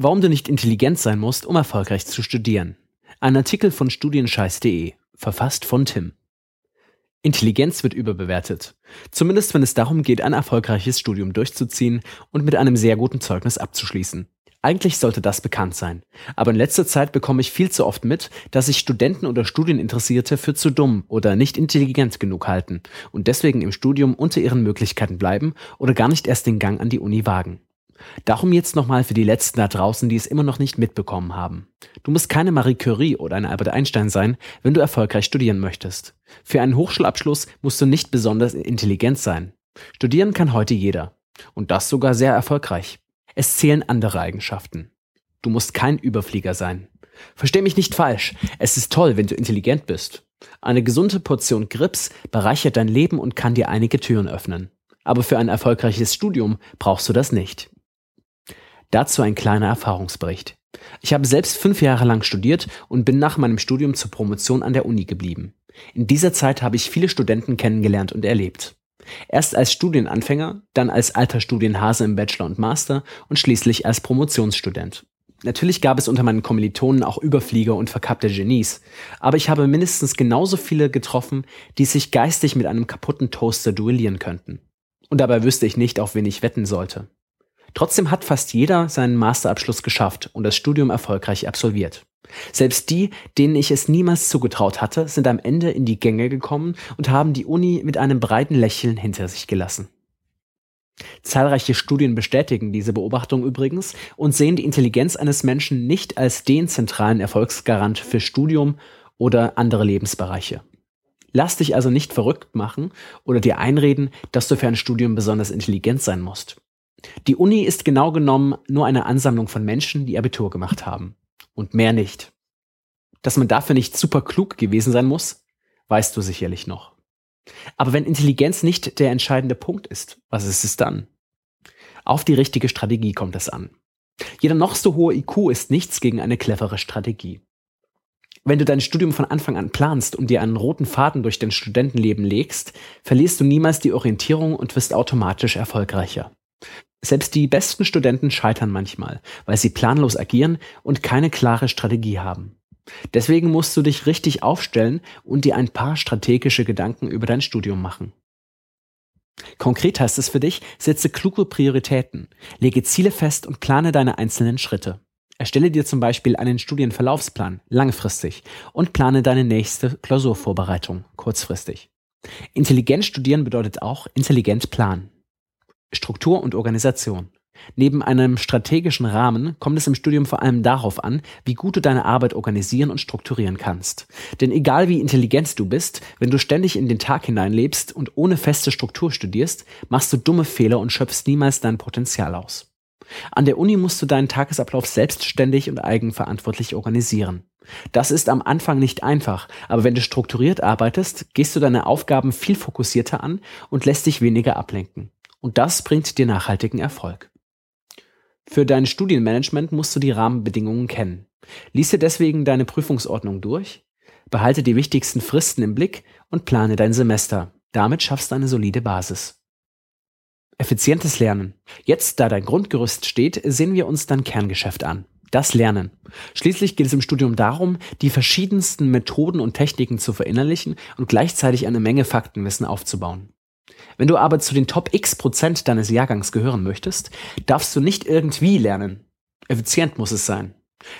Warum du nicht intelligent sein musst, um erfolgreich zu studieren. Ein Artikel von studienscheiß.de, verfasst von Tim. Intelligenz wird überbewertet. Zumindest wenn es darum geht, ein erfolgreiches Studium durchzuziehen und mit einem sehr guten Zeugnis abzuschließen. Eigentlich sollte das bekannt sein. Aber in letzter Zeit bekomme ich viel zu oft mit, dass sich Studenten oder Studieninteressierte für zu dumm oder nicht intelligent genug halten und deswegen im Studium unter ihren Möglichkeiten bleiben oder gar nicht erst den Gang an die Uni wagen. Darum jetzt nochmal für die Letzten da draußen, die es immer noch nicht mitbekommen haben. Du musst keine Marie Curie oder ein Albert Einstein sein, wenn du erfolgreich studieren möchtest. Für einen Hochschulabschluss musst du nicht besonders intelligent sein. Studieren kann heute jeder. Und das sogar sehr erfolgreich. Es zählen andere Eigenschaften. Du musst kein Überflieger sein. Versteh mich nicht falsch. Es ist toll, wenn du intelligent bist. Eine gesunde Portion Grips bereichert dein Leben und kann dir einige Türen öffnen. Aber für ein erfolgreiches Studium brauchst du das nicht. Dazu ein kleiner Erfahrungsbericht. Ich habe selbst fünf Jahre lang studiert und bin nach meinem Studium zur Promotion an der Uni geblieben. In dieser Zeit habe ich viele Studenten kennengelernt und erlebt. Erst als Studienanfänger, dann als alter Studienhase im Bachelor und Master und schließlich als Promotionsstudent. Natürlich gab es unter meinen Kommilitonen auch Überflieger und verkappte Genies, aber ich habe mindestens genauso viele getroffen, die sich geistig mit einem kaputten Toaster duellieren könnten. Und dabei wüsste ich nicht, auf wen ich wetten sollte. Trotzdem hat fast jeder seinen Masterabschluss geschafft und das Studium erfolgreich absolviert. Selbst die, denen ich es niemals zugetraut hatte, sind am Ende in die Gänge gekommen und haben die Uni mit einem breiten Lächeln hinter sich gelassen. Zahlreiche Studien bestätigen diese Beobachtung übrigens und sehen die Intelligenz eines Menschen nicht als den zentralen Erfolgsgarant für Studium oder andere Lebensbereiche. Lass dich also nicht verrückt machen oder dir einreden, dass du für ein Studium besonders intelligent sein musst. Die Uni ist genau genommen nur eine Ansammlung von Menschen, die Abitur gemacht haben. Und mehr nicht. Dass man dafür nicht super klug gewesen sein muss, weißt du sicherlich noch. Aber wenn Intelligenz nicht der entscheidende Punkt ist, was ist es dann? Auf die richtige Strategie kommt es an. Jeder noch so hohe IQ ist nichts gegen eine clevere Strategie. Wenn du dein Studium von Anfang an planst und dir einen roten Faden durch dein Studentenleben legst, verlierst du niemals die Orientierung und wirst automatisch erfolgreicher. Selbst die besten Studenten scheitern manchmal, weil sie planlos agieren und keine klare Strategie haben. Deswegen musst du dich richtig aufstellen und dir ein paar strategische Gedanken über dein Studium machen. Konkret heißt es für dich, setze kluge Prioritäten, lege Ziele fest und plane deine einzelnen Schritte. Erstelle dir zum Beispiel einen Studienverlaufsplan, langfristig, und plane deine nächste Klausurvorbereitung, kurzfristig. Intelligent studieren bedeutet auch intelligent planen. Struktur und Organisation. Neben einem strategischen Rahmen kommt es im Studium vor allem darauf an, wie gut du deine Arbeit organisieren und strukturieren kannst. Denn egal wie intelligent du bist, wenn du ständig in den Tag hineinlebst und ohne feste Struktur studierst, machst du dumme Fehler und schöpfst niemals dein Potenzial aus. An der Uni musst du deinen Tagesablauf selbstständig und eigenverantwortlich organisieren. Das ist am Anfang nicht einfach, aber wenn du strukturiert arbeitest, gehst du deine Aufgaben viel fokussierter an und lässt dich weniger ablenken. Und das bringt dir nachhaltigen Erfolg. Für dein Studienmanagement musst du die Rahmenbedingungen kennen. Lies dir deswegen deine Prüfungsordnung durch, behalte die wichtigsten Fristen im Blick und plane dein Semester. Damit schaffst du eine solide Basis. Effizientes Lernen. Jetzt, da dein Grundgerüst steht, sehen wir uns dein Kerngeschäft an. Das Lernen. Schließlich geht es im Studium darum, die verschiedensten Methoden und Techniken zu verinnerlichen und gleichzeitig eine Menge Faktenwissen aufzubauen. Wenn du aber zu den Top X Prozent deines Jahrgangs gehören möchtest, darfst du nicht irgendwie lernen. Effizient muss es sein.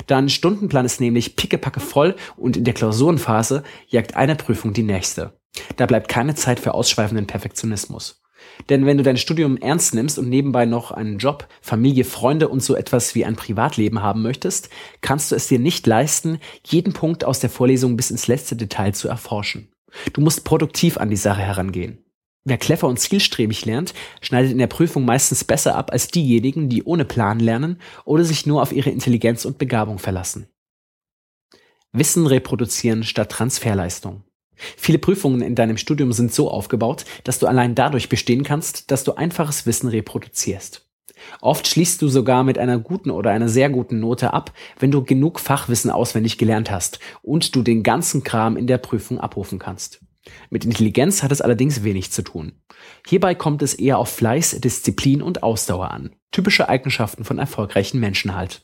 Dein Stundenplan ist nämlich pickepacke voll und in der Klausurenphase jagt eine Prüfung die nächste. Da bleibt keine Zeit für ausschweifenden Perfektionismus. Denn wenn du dein Studium ernst nimmst und nebenbei noch einen Job, Familie, Freunde und so etwas wie ein Privatleben haben möchtest, kannst du es dir nicht leisten, jeden Punkt aus der Vorlesung bis ins letzte Detail zu erforschen. Du musst produktiv an die Sache herangehen. Wer clever und zielstrebig lernt, schneidet in der Prüfung meistens besser ab als diejenigen, die ohne Plan lernen oder sich nur auf ihre Intelligenz und Begabung verlassen. Wissen reproduzieren statt Transferleistung. Viele Prüfungen in deinem Studium sind so aufgebaut, dass du allein dadurch bestehen kannst, dass du einfaches Wissen reproduzierst. Oft schließt du sogar mit einer guten oder einer sehr guten Note ab, wenn du genug Fachwissen auswendig gelernt hast und du den ganzen Kram in der Prüfung abrufen kannst. Mit Intelligenz hat es allerdings wenig zu tun. Hierbei kommt es eher auf Fleiß, Disziplin und Ausdauer an. Typische Eigenschaften von erfolgreichen Menschen halt.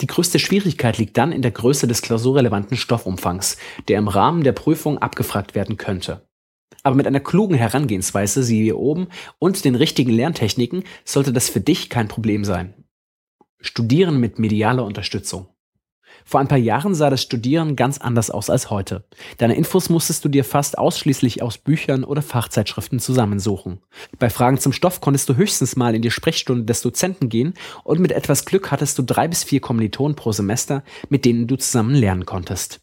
Die größte Schwierigkeit liegt dann in der Größe des klausurrelevanten Stoffumfangs, der im Rahmen der Prüfung abgefragt werden könnte. Aber mit einer klugen Herangehensweise, siehe hier oben, und den richtigen Lerntechniken sollte das für dich kein Problem sein. Studieren mit medialer Unterstützung. Vor ein paar Jahren sah das Studieren ganz anders aus als heute. Deine Infos musstest du dir fast ausschließlich aus Büchern oder Fachzeitschriften zusammensuchen. Bei Fragen zum Stoff konntest du höchstens mal in die Sprechstunde des Dozenten gehen und mit etwas Glück hattest du drei bis vier Kommilitonen pro Semester, mit denen du zusammen lernen konntest.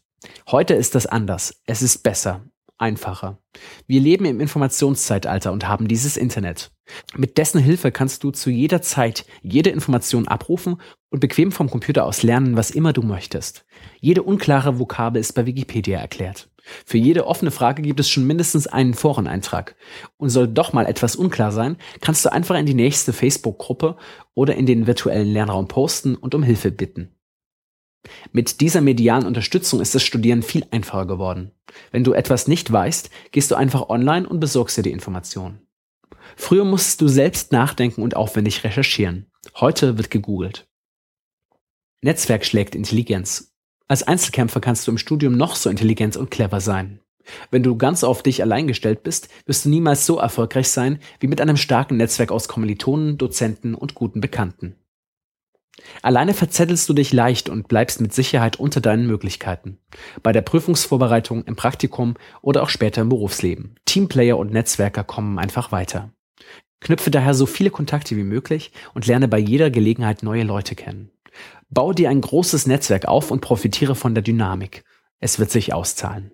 Heute ist das anders. Es ist besser einfacher. Wir leben im Informationszeitalter und haben dieses Internet. Mit dessen Hilfe kannst du zu jeder Zeit jede Information abrufen und bequem vom Computer aus lernen, was immer du möchtest. Jede unklare Vokabel ist bei Wikipedia erklärt. Für jede offene Frage gibt es schon mindestens einen Foreneintrag. Und soll doch mal etwas unklar sein, kannst du einfach in die nächste Facebook-Gruppe oder in den virtuellen Lernraum posten und um Hilfe bitten. Mit dieser medialen Unterstützung ist das Studieren viel einfacher geworden. Wenn du etwas nicht weißt, gehst du einfach online und besorgst dir die Informationen. Früher musstest du selbst nachdenken und aufwendig recherchieren. Heute wird gegoogelt. Netzwerk schlägt Intelligenz. Als Einzelkämpfer kannst du im Studium noch so intelligent und clever sein. Wenn du ganz auf dich allein gestellt bist, wirst du niemals so erfolgreich sein wie mit einem starken Netzwerk aus Kommilitonen, Dozenten und guten Bekannten. Alleine verzettelst du dich leicht und bleibst mit Sicherheit unter deinen Möglichkeiten. Bei der Prüfungsvorbereitung, im Praktikum oder auch später im Berufsleben. Teamplayer und Netzwerker kommen einfach weiter. Knüpfe daher so viele Kontakte wie möglich und lerne bei jeder Gelegenheit neue Leute kennen. Bau dir ein großes Netzwerk auf und profitiere von der Dynamik. Es wird sich auszahlen.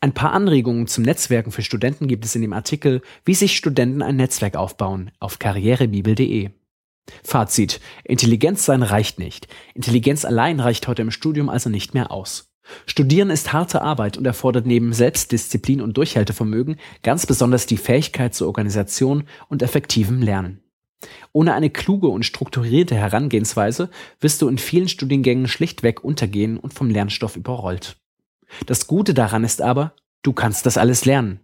Ein paar Anregungen zum Netzwerken für Studenten gibt es in dem Artikel Wie sich Studenten ein Netzwerk aufbauen auf karrierebibel.de. Fazit. Intelligenz sein reicht nicht. Intelligenz allein reicht heute im Studium also nicht mehr aus. Studieren ist harte Arbeit und erfordert neben Selbstdisziplin und Durchhaltevermögen ganz besonders die Fähigkeit zur Organisation und effektivem Lernen. Ohne eine kluge und strukturierte Herangehensweise wirst du in vielen Studiengängen schlichtweg untergehen und vom Lernstoff überrollt. Das Gute daran ist aber, du kannst das alles lernen.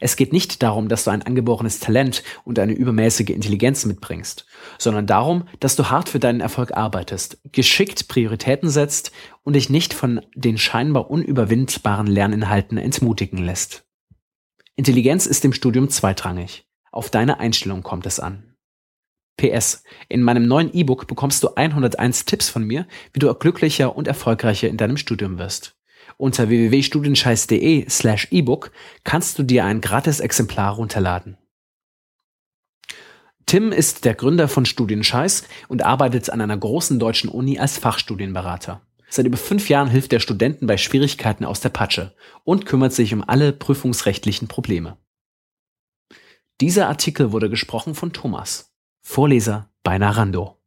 Es geht nicht darum, dass du ein angeborenes Talent und eine übermäßige Intelligenz mitbringst, sondern darum, dass du hart für deinen Erfolg arbeitest, geschickt Prioritäten setzt und dich nicht von den scheinbar unüberwindbaren Lerninhalten entmutigen lässt. Intelligenz ist im Studium zweitrangig. Auf deine Einstellung kommt es an. PS. In meinem neuen E-Book bekommst du 101 Tipps von mir, wie du glücklicher und erfolgreicher in deinem Studium wirst. Unter www.studienscheiß.de slash ebook kannst du dir ein gratis Exemplar runterladen. Tim ist der Gründer von Studienscheiß und arbeitet an einer großen deutschen Uni als Fachstudienberater. Seit über fünf Jahren hilft er Studenten bei Schwierigkeiten aus der Patsche und kümmert sich um alle prüfungsrechtlichen Probleme. Dieser Artikel wurde gesprochen von Thomas, Vorleser bei Narando.